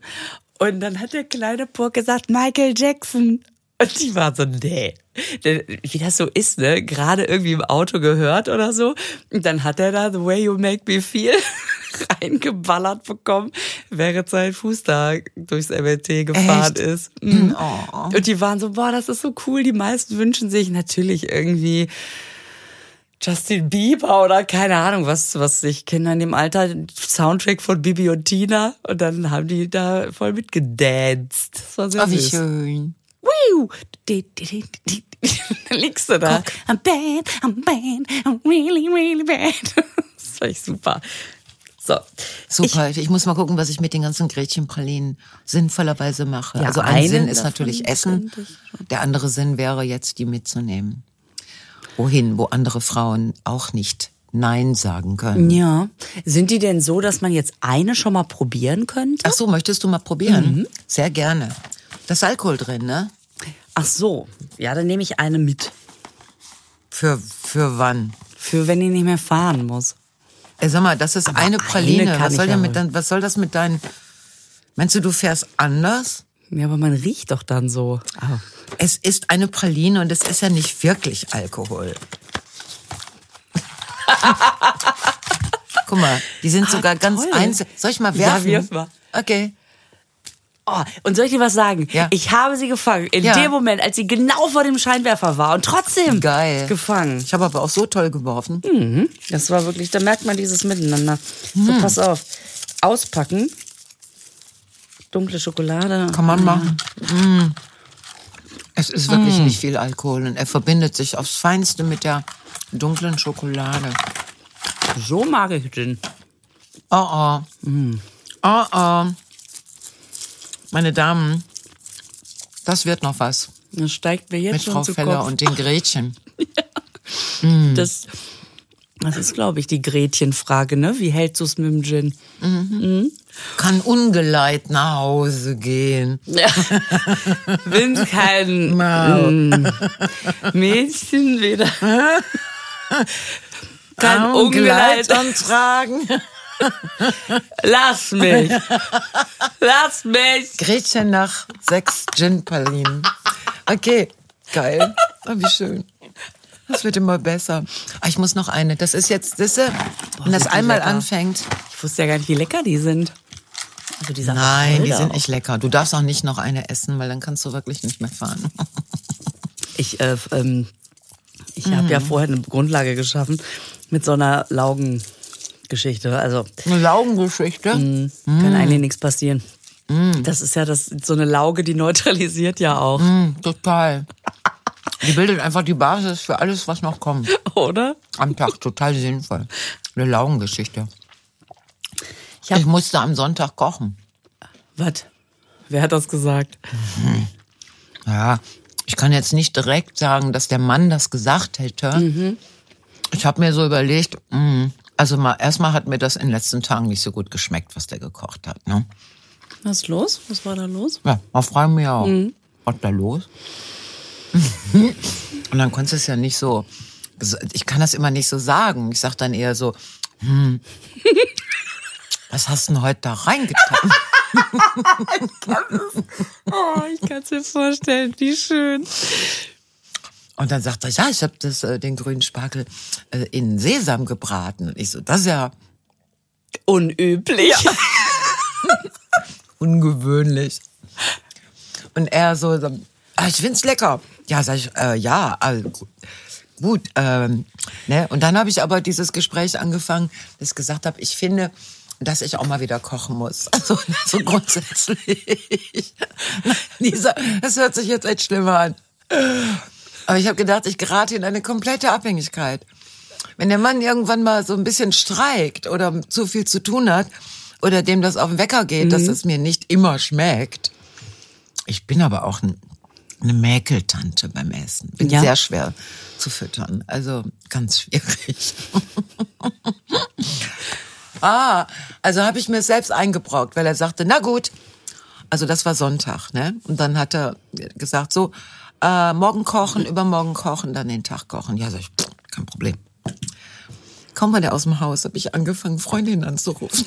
Und dann hat der kleine Purk gesagt, Michael Jackson. Und die war so, nee. Wie das so ist, ne? Gerade irgendwie im Auto gehört oder so. Und dann hat er da The Way You Make Me Feel reingeballert bekommen, während sein Fuß da durchs MRT gefahren Echt? ist. Mhm. Oh. Und die waren so, boah, das ist so cool. Die meisten wünschen sich natürlich irgendwie Justin Bieber oder keine Ahnung, was, was sich Kinder in dem Alter, Soundtrack von Bibi und Tina. Und dann haben die da voll mitgedanced. Das war sehr Oh, wie süß. schön. Dann liegst du da. I'm bad, I'm bad, I'm really, really bad. Das war ich super. So. Super. Ich, muss mal gucken, was ich mit den ganzen Gretchenpralinen sinnvollerweise mache. Ja, also ein Sinn ist natürlich Essen. ich Der andere Sinn wäre jetzt, die mitzunehmen. Wohin, wo andere Frauen auch nicht Nein sagen können. Ja. Sind die denn so, dass man jetzt eine schon mal probieren könnte? Ach so, möchtest du mal probieren? Mhm. Sehr gerne. Da ist Alkohol drin, ne? Ach so. Ja, dann nehme ich eine mit. Für, für wann? Für wenn ich nicht mehr fahren muss. Ey, sag mal, das ist Aber eine eine Praline. kann was, soll ja mit dein, was soll das mit deinen. Meinst du, du fährst anders? Ja, aber man riecht doch dann so. Ah. Es ist eine Praline und es ist ja nicht wirklich Alkohol. Guck mal, die sind sogar ganz toll. einzeln. Soll ich mal Ja, werfen? wirf mal. Okay. Oh, und soll ich dir was sagen? Ja. Ich habe sie gefangen. In Ja. dem Moment, als sie genau vor dem Scheinwerfer war. Und trotzdem Geil. gefangen. Ich habe aber auch so toll geworfen. Das war wirklich, da merkt man dieses Miteinander. So, pass auf. auspacken. Dunkle Schokolade. Kann man machen. Mm. Es ist wirklich nicht viel Alkohol und er verbindet sich aufs Feinste mit der dunklen Schokolade. So mag ich den. Oh oh. Oh oh. Meine Damen, das wird noch was Das steigt mir jetzt mit schon Frau zu Feller Kopf. und den Gretchen. Das, das ist, glaube ich, die Gretchenfrage, ne? Wie hältst du es mit dem Gin? Kann ungeleit nach Hause gehen. Bin kein Mau. mm, Mädchen wieder. Ungeleit Ungeleit. antragen. Lass mich. Lass mich. Gretchen nach sechs Gin-Palinen. Okay, geil. Oh, wie schön. Das wird immer besser. Ah, ich muss noch eine. Das ist jetzt, das, ist, wenn das einmal lecker. anfängt. Ich wusste ja gar nicht, wie lecker die sind. Also die Nein, die sind nicht lecker. Du darfst auch nicht noch eine essen, weil dann kannst du wirklich nicht mehr fahren. Ich, äh, ähm, ich habe ja vorher eine Grundlage geschaffen mit so einer Laugengeschichte. Also Eine Laugengeschichte. kann eigentlich nichts passieren. Das ist ja das, so eine Lauge, die neutralisiert ja auch, Mm, total. Die bildet einfach die Basis für alles, was noch kommt. oder? Am Tag total sinnvoll. Eine Laugengeschichte. Ich Ich musste am Sonntag kochen. Was? Wer hat das gesagt? Ja, ich kann jetzt nicht direkt sagen, dass der Mann das gesagt hätte. Ich habe mir so überlegt, mh, also mal erstmal hat mir das in den letzten Tagen nicht so gut geschmeckt, was der gekocht hat. Ne? Was ist los? Was war da los? Ja, mal fragen wir auch, was da los? Und dann konntest du es ja nicht so, ich kann das immer nicht so sagen. Ich sag dann eher so, hm, was hast du denn heute da reingetan? Oh, ich kann es mir vorstellen, wie schön. Und dann sagt er, ja, ich habe das äh, den grünen Spargel äh, in Sesam gebraten. Und ich so, das ist ja Unüblich. ungewöhnlich. Und er so, ah, ich find's lecker. Ja, sag ich, äh, ja, also, gu- gut. Ähm, ne? Und dann habe ich aber dieses Gespräch angefangen, dass ich gesagt habe, ich finde, dass ich auch mal wieder kochen muss. Also so grundsätzlich. Lisa, das hört sich jetzt echt schlimmer an. Aber ich habe gedacht, ich gerate in eine komplette Abhängigkeit. Wenn der Mann irgendwann mal so ein bisschen streikt oder zu viel zu tun hat oder dem das auf den Wecker geht, dass es mir nicht immer schmeckt. Ich bin aber auch ein, eine Mäkeltante beim Essen. Bin Ja. sehr schwer zu füttern. Also ganz schwierig. ah, also habe ich mir selbst eingebrockt, weil er sagte, na gut. Also das war Sonntag, ne? Und dann hat er gesagt, so, äh, morgen kochen, übermorgen kochen, dann den Tag kochen. Ja, sag ich, pff, kein Problem. Kaum war der aus dem Haus, habe ich angefangen, Freundinnen anzurufen.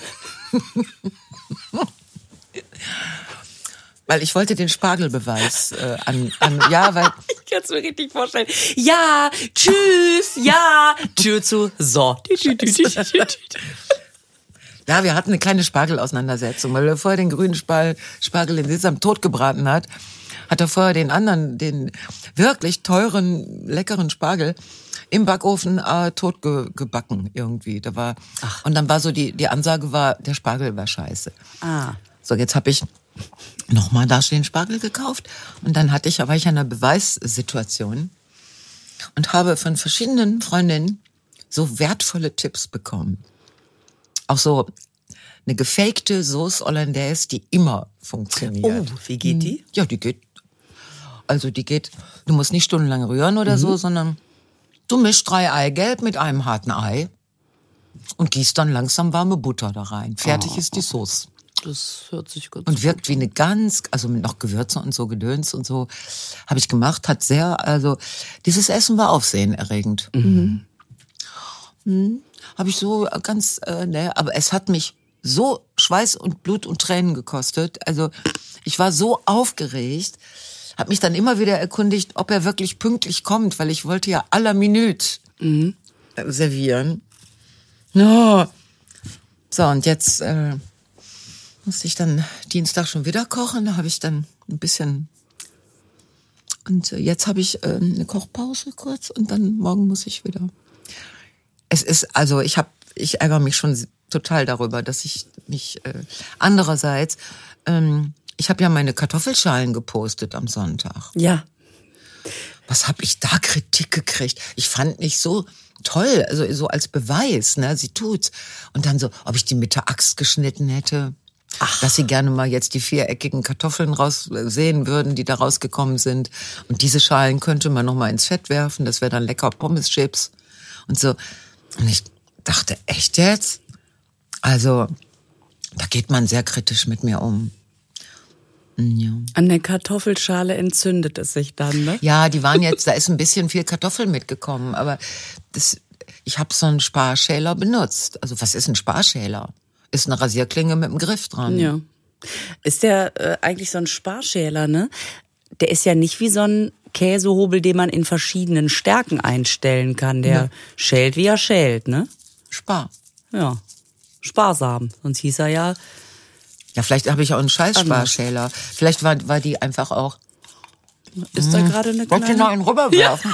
weil ich wollte den Spargelbeweis äh, an, an, ja, weil Ich kann es mir richtig vorstellen. Ja, tschüss, ja, Tür zu, so. Ja, wir hatten eine kleine Spargelauseinandersetzung, weil er vorher den grünen Spal Spargel in Sesam totgebraten hat, hat er vorher den anderen, den wirklich teuren, leckeren Spargel im Backofen äh, tot ge gebacken irgendwie. Da war und dann war so die die Ansage war, der Spargel war scheiße. Ah. So, jetzt habe ich nochmal da den Spargel gekauft und dann hatte ich, war ich in einer Beweissituation und habe von verschiedenen Freundinnen so wertvolle Tipps bekommen. Auch so eine gefakte Sauce Hollandaise, die immer funktioniert. Oh, wie geht die? Ja, die geht. Also die geht, du musst nicht stundenlang rühren oder Mhm. so, sondern du mischst drei Eigelb mit einem harten Ei und gießt dann langsam warme Butter da rein. Fertig Oh. ist die Sauce. Das hört sich gut Und wirkt wie eine ganz, also mit noch Gewürze und so Gedöns und so, habe ich gemacht, hat sehr, also dieses Essen war aufsehenerregend. Mhm. Habe ich so ganz, äh, ne, aber es hat mich so Schweiß und Blut und Tränen gekostet. Also ich war so aufgeregt, habe mich dann immer wieder erkundigt, ob er wirklich pünktlich kommt, weil ich wollte ja aller Minute äh, servieren. No. So, und jetzt äh, musste ich dann Dienstag schon wieder kochen. Da habe ich dann ein bisschen. Und äh, jetzt habe ich äh, eine Kochpause kurz und dann morgen muss ich wieder. Es ist, also ich habe, ich ärgere mich schon total darüber, dass ich mich äh, andererseits, ähm, ich habe ja meine Kartoffelschalen gepostet am Sonntag. Ja. Was habe ich da Kritik gekriegt? Ich fand nicht so toll, also so als Beweis, ne, sie tut's. Und dann so, ob ich die mit der Axt geschnitten hätte. Ach. Dass sie gerne mal jetzt die viereckigen Kartoffeln raus äh, sehen würden, die da rausgekommen sind. Und diese Schalen könnte man noch mal ins Fett werfen. Das wäre dann lecker Pommes-Chips und so. Und ich dachte, echt jetzt? Also, da geht man sehr kritisch mit mir um. Ja. An der Kartoffelschale entzündet es sich dann, ne? Ja, die waren jetzt, da ist ein bisschen viel Kartoffel mitgekommen, aber das, ich habe so einen Sparschäler benutzt. Also was ist ein Sparschäler? Ist eine Rasierklinge mit einem Griff dran. Ja. Ist der äh, eigentlich so ein Sparschäler, ne? Der ist ja nicht wie so ein Käsehobel, den man in verschiedenen Stärken einstellen kann. Der Ja. schält, wie er schält, ne? Spar. Ja. Sparsam. Sonst hieß er ja, Ja, vielleicht habe ich auch einen Scheißsparschäler. Vielleicht war, war die einfach auch. ist da gerade eine Wollt ihr noch kleine... einen rüberwerfen?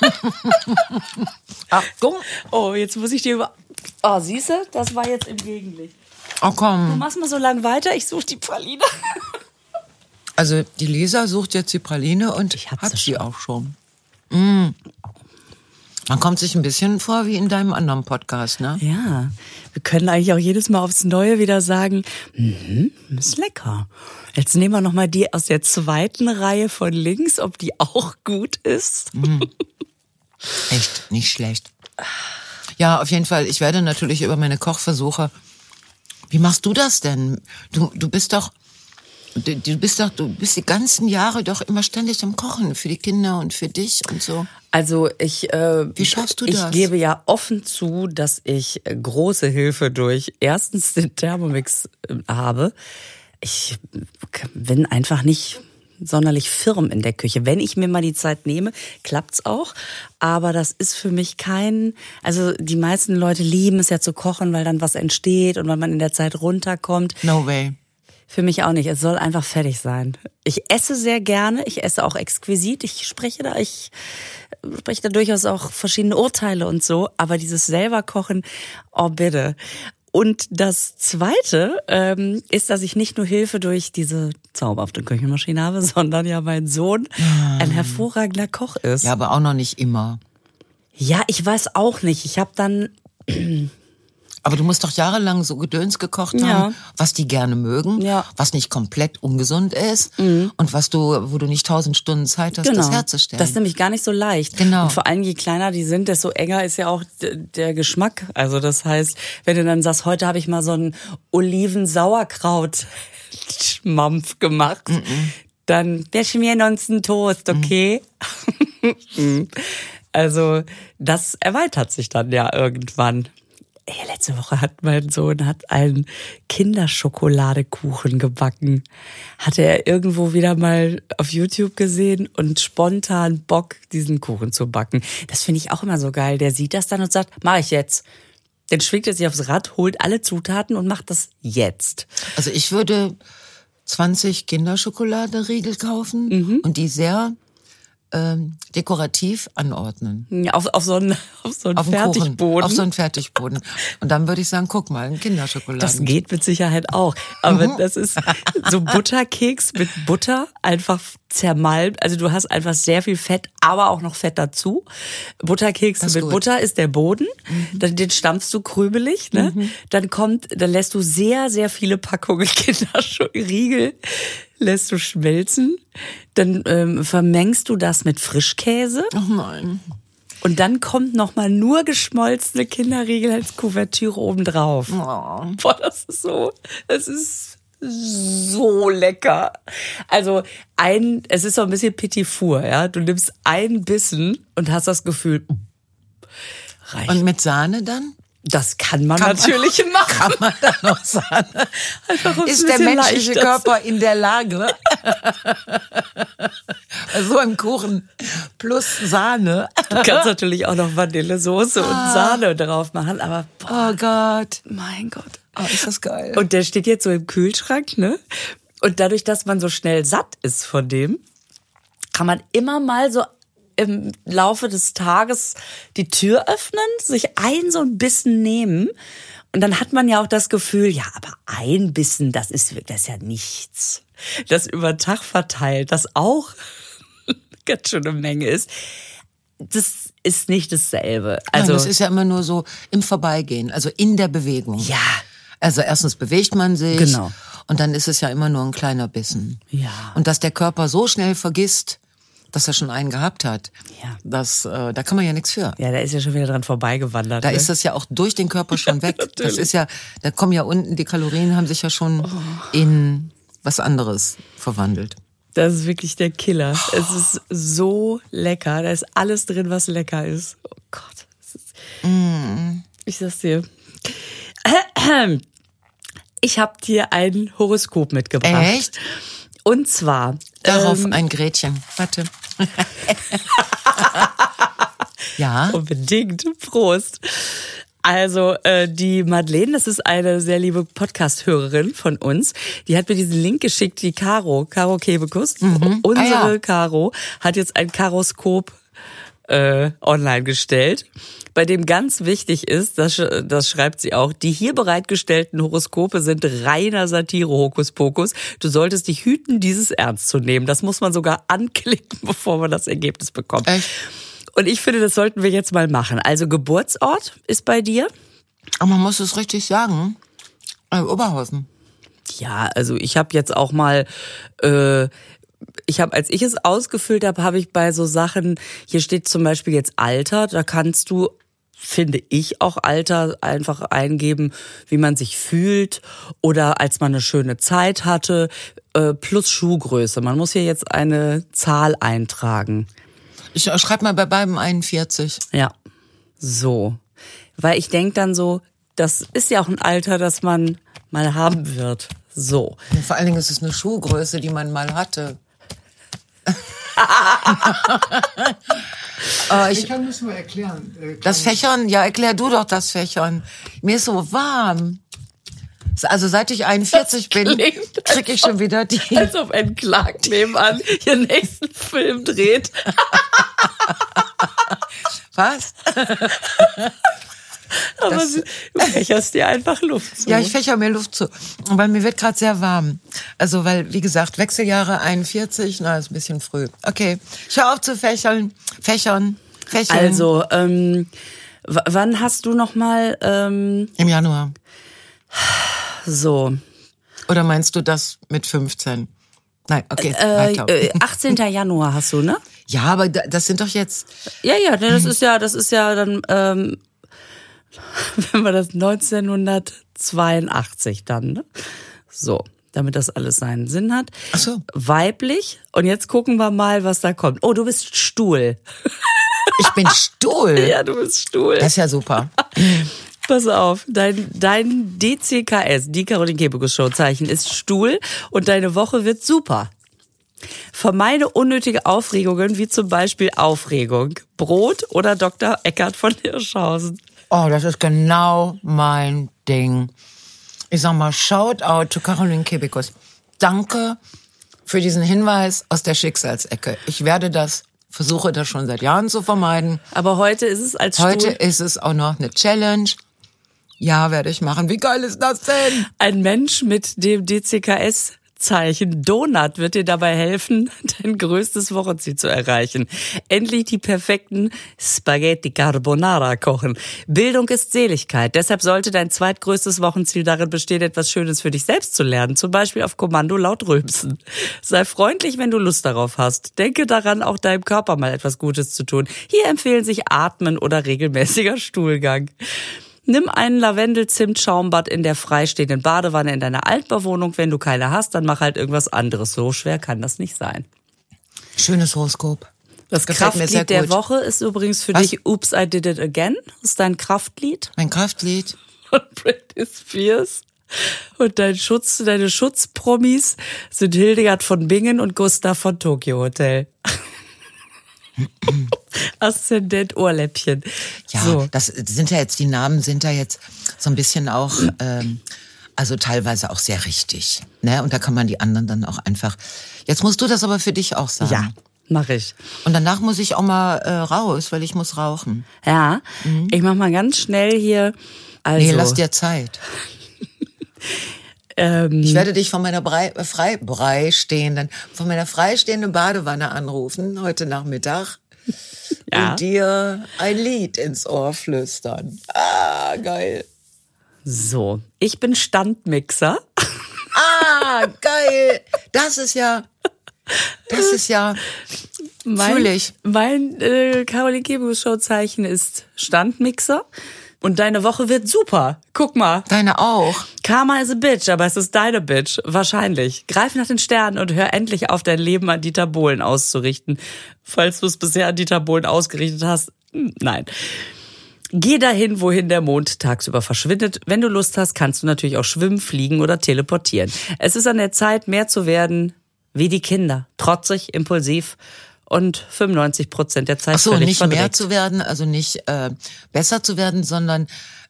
Achtung. Oh, jetzt muss ich dir über... Oh, siehste, das war jetzt im Gegenlicht. Oh komm. Mach's mal so lang weiter, ich suche die Praline. Also die Lisa sucht jetzt die Praline und Ich hat sie sie schon. auch schon. Mm. Man kommt sich ein bisschen vor wie in deinem anderen Podcast, ne? Ja, wir können eigentlich auch jedes Mal aufs Neue wieder sagen, mhm, ist lecker. Jetzt nehmen wir noch mal die aus der zweiten Reihe von links, ob die auch gut ist. Echt nicht schlecht. Ja, auf jeden Fall. Ich werde natürlich über meine Kochversuche. Wie machst du das denn? Du, du bist doch, du, bist doch, du bist die ganzen Jahre doch immer ständig am Kochen für die Kinder und für dich und so. Also ich, äh, Wie schaffst du ich das? gebe ja offen zu, dass ich äh, große Hilfe durch erstens den Thermomix äh, habe. Ich bin einfach nicht sonderlich firm in der Küche. Wenn ich mir mal die Zeit nehme, klappt's auch. Aber das ist für mich kein, also die meisten Leute lieben es ja zu kochen, weil dann was entsteht und weil man in der Zeit runterkommt. No way. Für mich auch nicht. Es soll einfach fertig sein. Ich esse sehr gerne. Ich esse auch exquisit. Ich spreche da, ich spreche da durchaus auch verschiedene Urteile und so. Aber dieses selber kochen, oh bitte. Und das Zweite ähm, ist, dass ich nicht nur Hilfe durch diese zauberhafte Küchenmaschine habe, sondern ja mein Sohn ein hervorragender Koch ist. Ja, aber auch noch nicht immer. Ja, ich weiß auch nicht. Ich habe dann Aber du musst doch jahrelang so Gedöns gekocht haben, Ja. was die gerne mögen, Ja. was nicht komplett ungesund ist und was du, wo du nicht tausend Stunden Zeit hast, das herzustellen. Genau. Das ist nämlich gar nicht so leicht. Genau. Und vor allem, je kleiner die sind, desto enger ist ja auch der Geschmack. Also das heißt, wenn du dann sagst, heute habe ich mal so einen Oliven-Sauerkraut-Schmampf gemacht, dann wir schmieren uns einen Toast, okay? also das erweitert sich dann ja irgendwann. Ey, letzte Woche hat mein Sohn hat einen Kinderschokoladekuchen gebacken. Hatte er irgendwo wieder mal auf YouTube gesehen und spontan Bock, diesen Kuchen zu backen. Das finde ich auch immer so geil. Der sieht das dann und sagt, mach ich jetzt. Dann schwingt er sich aufs Rad, holt alle Zutaten und macht das jetzt. Also ich würde 20 Kinderschokoladenriegel kaufen Mhm. und die sehr ähm, dekorativ anordnen. Ja, Auf, auf so einen, auf so einen Auf den Kuchen, Fertigboden. auf so einen Fertigboden. Und dann würde ich sagen, guck mal, ein Kinderschokoladen. Das geht mit Sicherheit auch. Aber Mhm. das ist so Butterkeks mit Butter, einfach zermalmt. Also du hast einfach sehr viel Fett, aber auch noch Fett dazu. Butterkeks Das ist mit gut. Mhm. Butter ist der Boden. Dann den stampfst du krümelig, ne? Dann kommt, dann lässt du sehr, sehr viele Packungen Kinderriegel lässt du schmelzen. Dann ähm, vermengst du das mit Frischkäse. Oh nein. Und dann kommt noch mal nur geschmolzene Kinderriegel als Kuvertüre obendrauf. Oh. Boah, das ist so, das ist so lecker. Also ein, es ist so ein bisschen Petit Four, ja. Du nimmst einen Bissen und hast das Gefühl, reicht. Und mit Sahne dann? das kann man Kann man- natürlich machen. Kann man da noch Sahne? Einfach, Ist ein der menschliche leichter Körper in der Lage, so einem Kuchen plus Sahne? Du kannst natürlich auch noch Vanillesoße und Sahne drauf machen, aber boah, Oh Gott. mein Gott. Oh, ist das geil. Und der steht jetzt so im Kühlschrank, ne? Und dadurch, dass man so schnell satt ist von dem, kann man immer mal so im Laufe des Tages die Tür öffnen, sich ein so ein Bissen nehmen Und dann hat man ja auch das Gefühl, ja, aber ein Bissen, das ist, das ist ja nichts. Das über den Tag verteilt, das auch ganz schön eine Menge ist. Das ist nicht dasselbe. Also Also, das ist ja immer nur so im Vorbeigehen, also in der Bewegung. ja, Also erstens bewegt man sich. Genau. Und dann ist es ja immer nur ein kleiner Bissen. Ja. Und dass der Körper so schnell vergisst, dass er schon einen gehabt hat, Ja. das, äh, da kann man ja nichts für. ja, da ist ja schon wieder dran vorbeigewandert. Da ne? ist das ja auch durch den Körper schon weg. das natürlich. ist ja, da kommen ja unten, die Kalorien haben sich ja schon in was anderes verwandelt. Das ist wirklich der Killer. Es ist so lecker. Da ist alles drin, was lecker ist. Oh Gott. Ist, Ich sag's dir. Ich habe dir ein Horoskop mitgebracht. Echt? Und zwar Darauf ähm, ein Gretchen. Warte. ja. unbedingt Prost. Also äh, die Madeleine, das ist eine sehr liebe Podcast-Hörerin von uns, die hat mir diesen Link geschickt, die Caro, Caro Kebekus. Unsere Ah, ja. Caro hat jetzt ein Karoskop äh, online gestellt, bei dem ganz wichtig ist, das, das schreibt sie auch, die hier bereitgestellten Horoskope sind reiner Satire, Hokuspokus. Du solltest dich hüten, dieses ernst zu nehmen. Das muss man sogar anklicken, bevor man das Ergebnis bekommt. Echt? Und ich finde, das sollten wir jetzt mal machen. Also Geburtsort ist bei dir? Aber man muss es richtig sagen. Äh, Oberhausen. Ja, also ich habe jetzt auch mal, äh, ich habe, als ich es ausgefüllt habe, habe ich bei so Sachen, hier steht zum Beispiel jetzt Alter, da kannst du finde ich auch Alter einfach eingeben, wie man sich fühlt oder als man eine schöne Zeit hatte, äh, plus Schuhgröße. Man muss hier jetzt eine Zahl eintragen. Ich äh, schreib mal bei beiden 41. Ja, so. Weil ich denk dann so, das ist ja auch ein Alter, das man mal haben wird. So. Und vor allen Dingen ist es eine Schuhgröße, die man mal hatte. Äh, ich, Fächern müssen wir erklären. Äh, das Fächern, ja, erklär du doch das Fächern. Mir ist so warm. Also seit ich 41 bin, klingt, krieg ich schon wieder die. Als ob ein Clark nebenan ihren nächsten Film dreht. Was? Aber Das- du fächerst dir einfach Luft zu. Ja, ich fächer mir Luft zu. Weil mir wird gerade sehr warm. Also, weil, wie gesagt, Wechseljahre 41, na, ist ein bisschen früh. Okay, ich hör auf zu fächern. Fächern. Fächern. also, ähm, wann hast du noch mal ähm, Im Januar. so Oder meinst du das mit 15? Nein, okay, äh, weiter. äh, 18. Januar hast du, ne? Ja, aber da- das sind doch jetzt. Ja, ja, das ist ja, das ist ja dann, ähm, wenn wir das 1982 dann, ne? So, damit das alles seinen Sinn hat. Ach so. Weiblich. Und jetzt gucken wir mal, was da kommt. Oh, du bist Stuhl. Ich bin Stuhl. Ja, du bist Stuhl. Das ist ja super. Pass auf, dein, dein DCKS, die Caroline Kebekus Show Zeichen ist Stuhl und deine Woche wird super. Vermeide unnötige Aufregungen, wie zum Beispiel Aufregung. Brot oder Dr. Eckert von Hirschhausen. Oh, das ist genau mein Ding. Ich sag mal, shout out to Caroline Kebekus. Danke für diesen Hinweis aus der Schicksalsecke. Ich werde das, versuche das schon seit Jahren zu vermeiden. Aber heute ist es als Heute Stuhl ist es auch noch eine Challenge. Ja, werde ich machen. Wie geil ist das denn? ein Mensch mit dem DCKS Zeichen Donut wird dir dabei helfen, dein größtes Wochenziel zu erreichen. Endlich die perfekten Spaghetti Carbonara kochen. Bildung ist Seligkeit. Deshalb sollte dein zweitgrößtes Wochenziel darin bestehen, etwas Schönes für dich selbst zu lernen. Zum Beispiel auf Kommando laut rülpsen. Sei freundlich, wenn du Lust darauf hast. Denke daran, auch deinem Körper mal etwas Gutes zu tun. Hier empfehlen sich Atmen oder regelmäßiger Stuhlgang. Nimm einen Lavendel-Zimt-Schaumbad in der freistehenden Badewanne in deiner Altbauwohnung. Wenn du keine hast, dann mach halt irgendwas anderes. So schwer kann das nicht sein. Schönes Horoskop. Das Gefällt Kraftlied der. Woche ist übrigens für Was? dich Oops, I Did It Again. Das ist dein Kraftlied Mein Kraftlied. von Britney Spears. Und dein Schutz, deine Schutzpromis sind Hildegard von Bingen und Gustav von Tokyo Hotel. Aszendent Ohrläppchen. Ja, So. das sind ja jetzt, die Namen sind ja jetzt so ein bisschen auch, ähm, also teilweise auch sehr richtig. Ne? Und da kann man die anderen dann auch einfach. Jetzt musst du das aber für dich auch sagen. Ja, mach ich. Und danach muss ich auch mal äh, raus, weil ich muss rauchen. Ja, ich mach mal ganz schnell hier Also, Nee, lass dir Zeit. ähm, Ich werde dich von meiner Brei, äh, frei, freistehenden, von meiner freistehenden Badewanne anrufen heute Nachmittag Ja. und dir ein Lied ins Ohr flüstern. Ah, geil. so, ich bin Standmixer. Ah, geil. Das ist ja, das ist ja, Mein. Mein äh, Caroline Kebekus Show Zeichen ist Standmixer. Und deine Woche wird super. Guck mal. deine auch. Karma is a bitch, aber es ist deine Bitch. Wahrscheinlich. Greif nach den Sternen und hör endlich auf, dein Leben an Dieter Bohlen auszurichten. Falls du es bisher an Dieter Bohlen ausgerichtet hast. hm, Nein. Geh dahin, wohin der Mond tagsüber verschwindet. Wenn du Lust hast, kannst du natürlich auch schwimmen, fliegen oder teleportieren. Es ist an der Zeit, mehr zu werden wie die Kinder. Trotzig, impulsiv und 95 Prozent der Zeit Ach so, völlig nicht verdreckt. mehr zu werden, also nicht äh, besser zu werden, sondern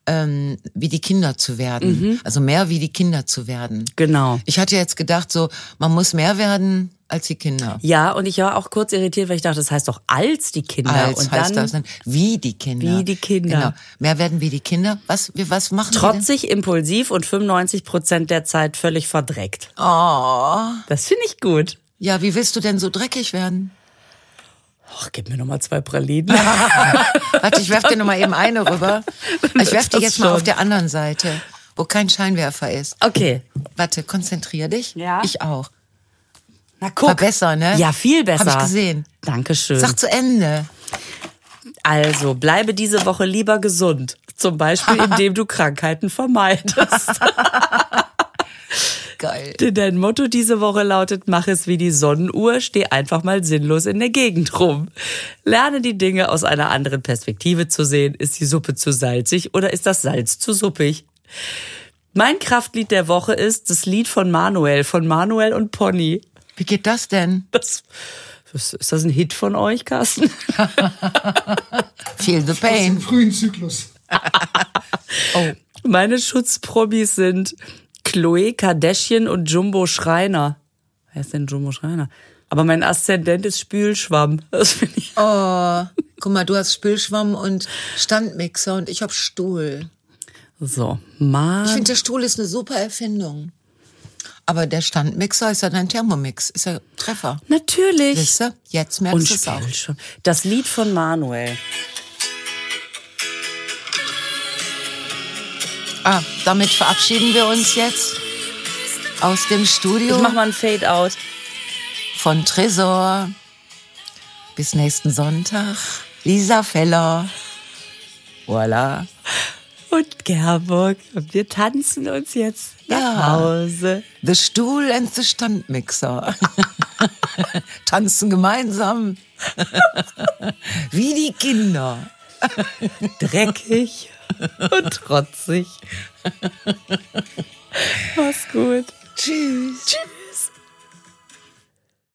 ähm, wie die Kinder zu werden. Also mehr wie die Kinder zu werden. Genau. Ich hatte jetzt gedacht, so man muss mehr werden als die Kinder. Ja, und ich war auch kurz irritiert, weil ich dachte, das heißt doch als die Kinder. Als und heißt dann das dann wie die Kinder. Wie die Kinder. Genau. Mehr werden wie die Kinder. Was, wie, was machen trotzig, impulsiv und 95 Prozent der Zeit völlig verdreckt. denn? Oh. Das finde ich gut. Ja, wie willst du denn so dreckig werden? Ach, gib mir noch mal zwei Pralinen. Warte, ich werf dir noch mal eben eine rüber. Ich werf die jetzt mal auf der anderen Seite, wo kein Scheinwerfer ist. Okay. Warte, konzentrier dich. Ja. Ich auch. Na guck. War besser, ne? Ja, viel besser. Hab ich gesehen. Dankeschön. Sag zu Ende. Also, bleibe diese Woche lieber gesund. Zum Beispiel, indem du Krankheiten vermeidest. Geil. Denn dein Motto diese Woche lautet, mach es wie die Sonnenuhr, steh einfach mal sinnlos in der Gegend rum. Lerne die Dinge aus einer anderen Perspektive zu sehen. Ist die Suppe zu salzig oder ist das Salz zu suppig? Mein Kraftlied der Woche ist das Lied von Manuel, von Manuel und Pony. Wie geht das denn? Das, das, ist das ein Hit von euch, Carsten? Feel the Aus dem pain. frühen Zyklus. Meine Schutzprobis sind Chloe Kardashian und Jumbo Schreiner. Wer ist denn Jumbo Schreiner? Aber mein Aszendent ist Spülschwamm. Das finde ich. Oh, guck mal, du hast Spülschwamm und Standmixer und ich hab Stuhl. So, Mann. Ich finde, der Stuhl ist eine super Erfindung. Aber der Standmixer ist ja dein Thermomix, ist ja Treffer. Natürlich. Siehst du? Jetzt merkst du es auch. Das Lied von Manuel. Ah, damit verabschieden wir uns jetzt aus dem Studio Ich mach mal ein Fade-out. von Tresor. Bis nächsten Sonntag. Lisa Feller. Voila. Und Gerburg. Und wir tanzen uns jetzt nach Ja. Hause. The Stuhl and the Standmixer. Tanzen gemeinsam. Wie die Kinder. Dreckig und trotzig. Mach's gut. Tschüss. Tschüss.